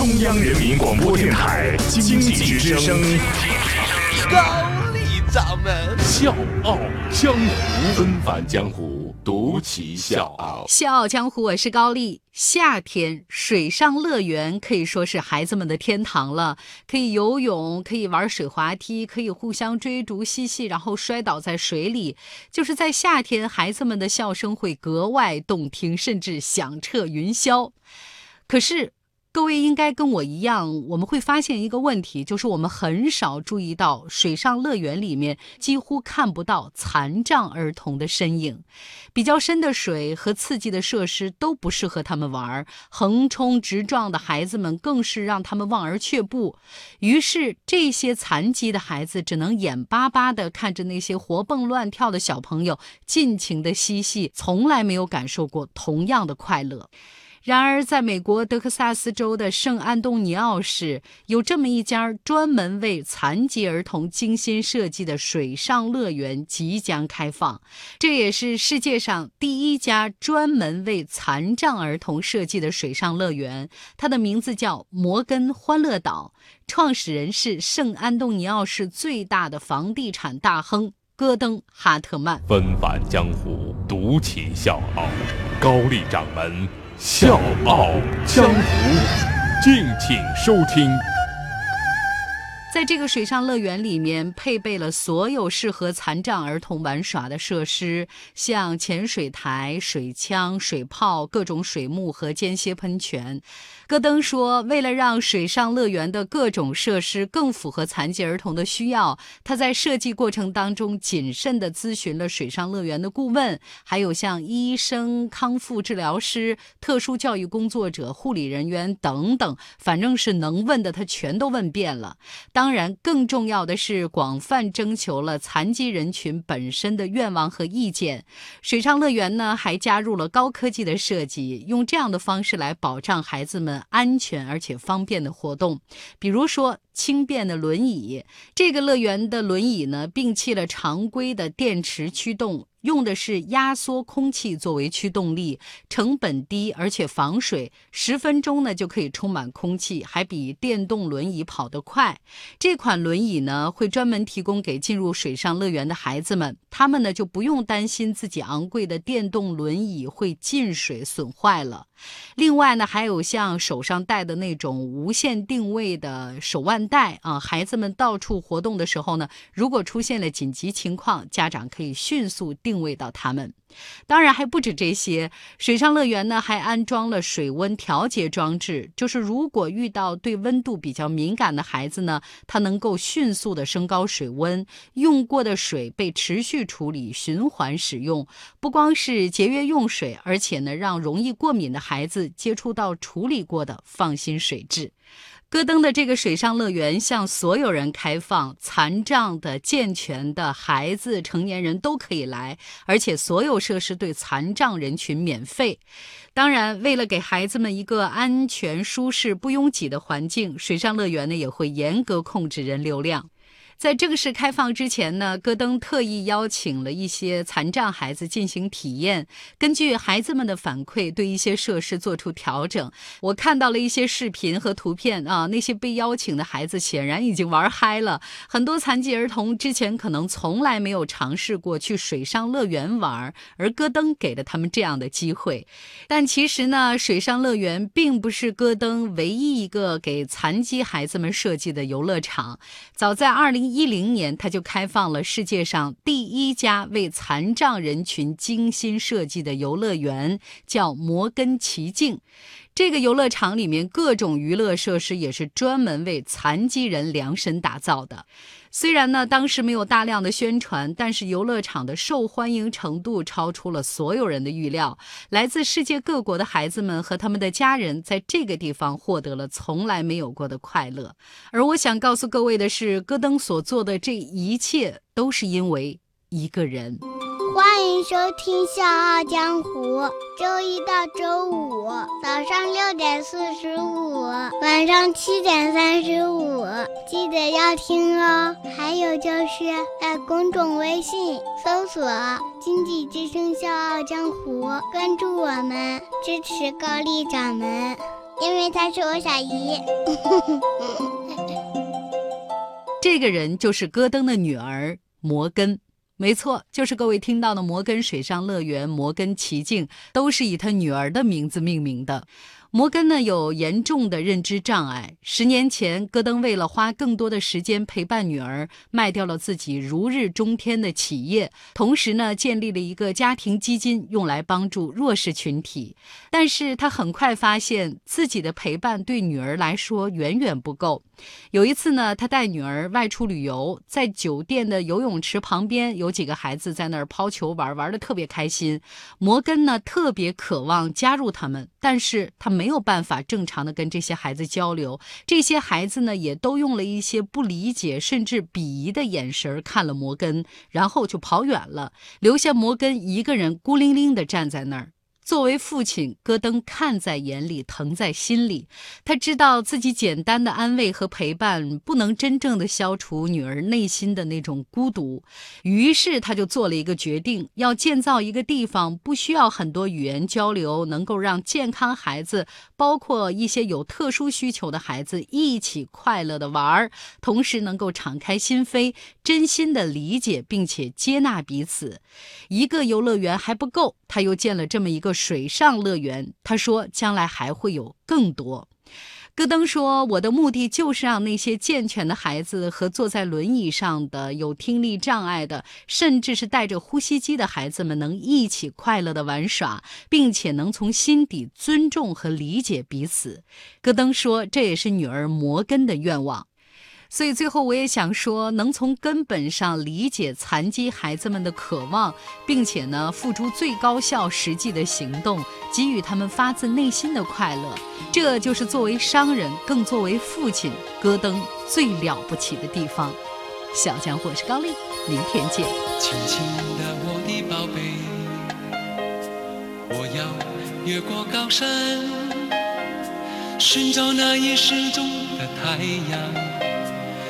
中央人民广播电台经济之声，高丽掌门笑傲江湖，纷返江湖，独骑笑傲。笑傲江湖，我是高丽。夏天水上乐园可以说是孩子们的天堂了，可以游泳，可以玩水滑梯，可以互相追逐嬉戏，然后摔倒在水里。就是在夏天，孩子们的笑声会格外动听，甚至响彻云霄。可是。各位应该跟我一样，我们会发现一个问题，就是我们很少注意到水上乐园里面几乎看不到残障儿童的身影。比较深的水和刺激的设施都不适合他们玩，横冲直撞的孩子们更是让他们望而却步。于是，这些残疾的孩子只能眼巴巴地看着那些活蹦乱跳的小朋友尽情地嬉戏，从来没有感受过同样的快乐。然而，在美国德克萨斯州的圣安东尼奥市，有这么一家专门为残疾儿童精心设计的水上乐园即将开放。这也是世界上第一家专门为残障儿童设计的水上乐园。它的名字叫摩根欢乐岛，创始人是圣安东尼奥市最大的房地产大亨戈登·哈特曼。纷繁江湖，独起笑傲，高丽掌门。笑傲江湖，敬请收听。在这个水上乐园里面，配备了所有适合残障儿童玩耍的设施，像潜水台、水枪、水炮、各种水幕和间歇喷泉。戈登说：“为了让水上乐园的各种设施更符合残疾儿童的需要，他在设计过程当中谨慎地咨询了水上乐园的顾问，还有像医生、康复治疗师、特殊教育工作者、护理人员等等，反正是能问的他全都问遍了。”当然，更重要的是广泛征求了残疾人群本身的愿望和意见。水上乐园呢，还加入了高科技的设计，用这样的方式来保障孩子们安全而且方便的活动。比如说，轻便的轮椅。这个乐园的轮椅呢，摒弃了常规的电池驱动。用的是压缩空气作为驱动力，成本低，而且防水，十分钟呢就可以充满空气，还比电动轮椅跑得快。这款轮椅呢会专门提供给进入水上乐园的孩子们，他们呢就不用担心自己昂贵的电动轮椅会进水损坏了。另外呢还有像手上戴的那种无线定位的手腕带啊，孩子们到处活动的时候呢，如果出现了紧急情况，家长可以迅速定。位到他们，当然还不止这些。水上乐园呢，还安装了水温调节装置，就是如果遇到对温度比较敏感的孩子呢，它能够迅速的升高水温，用过的水被持续处理，循环使用，不光是节约用水，而且呢，让容易过敏的孩孩子接触到处理过的放心水质。戈登的这个水上乐园向所有人开放，残障的、健全的孩子、成年人都可以来，而且所有设施对残障人群免费。当然，为了给孩子们一个安全、舒适、不拥挤的环境，水上乐园呢也会严格控制人流量。在正式开放之前呢，戈登特意邀请了一些残障孩子进行体验，根据孩子们的反馈，对一些设施做出调整。我看到了一些视频和图片啊，那些被邀请的孩子显然已经玩嗨了。很多残疾儿童之前可能从来没有尝试过去水上乐园玩，而戈登给了他们这样的机会。但其实呢，水上乐园并不是戈登唯一一个给残疾孩子们设计的游乐场。早在二零。一零年，他就开放了世界上第一家为残障人群精心设计的游乐园，叫摩根奇境。这个游乐场里面各种娱乐设施也是专门为残疾人量身打造的。虽然呢，当时没有大量的宣传，但是游乐场的受欢迎程度超出了所有人的预料。来自世界各国的孩子们和他们的家人在这个地方获得了从来没有过的快乐。而我想告诉各位的是，戈登所做的这一切都是因为一个人。欢迎收听《笑傲江湖》，周一到周五早上六点四十五，晚上七点三十五，记得要听哦。还有就是在公众微信搜索“经济之声笑傲江湖”，关注我们，支持高丽掌门。因为她是我小姨。这个人就是戈登的女儿摩根。没错，就是各位听到的摩根水上乐园、摩根奇境，都是以他女儿的名字命名的。摩根呢有严重的认知障碍。十年前，戈登为了花更多的时间陪伴女儿，卖掉了自己如日中天的企业，同时呢建立了一个家庭基金，用来帮助弱势群体。但是他很快发现自己的陪伴对女儿来说远远不够。有一次呢，他带女儿外出旅游，在酒店的游泳池旁边，有几个孩子在那儿抛球玩，玩的特别开心。摩根呢特别渴望加入他们，但是他没有办法正常的跟这些孩子交流。这些孩子呢也都用了一些不理解甚至鄙夷的眼神看了摩根，然后就跑远了，留下摩根一个人孤零零的站在那儿。作为父亲，戈登看在眼里，疼在心里。他知道自己简单的安慰和陪伴不能真正的消除女儿内心的那种孤独，于是他就做了一个决定，要建造一个地方，不需要很多语言交流，能够让健康孩子，包括一些有特殊需求的孩子一起快乐的玩儿，同时能够敞开心扉，真心的理解并且接纳彼此。一个游乐园还不够，他又建了这么一个。水上乐园，他说将来还会有更多。戈登说：“我的目的就是让那些健全的孩子和坐在轮椅上的、有听力障碍的，甚至是带着呼吸机的孩子们，能一起快乐的玩耍，并且能从心底尊重和理解彼此。”戈登说：“这也是女儿摩根的愿望。”所以最后我也想说，能从根本上理解残疾孩子们的渴望，并且呢付出最高效实际的行动，给予他们发自内心的快乐，这就是作为商人，更作为父亲，戈登最了不起的地方。小江我是高丽，明天见。轻轻的我的宝贝，我要越过高山，寻找那已失踪的太阳。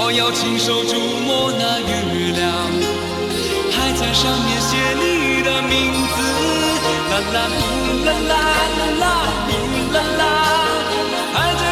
我要亲手触摸那月亮。还在上面写你的名字，啦啦呼啦啦啦啦呼啦啦，还在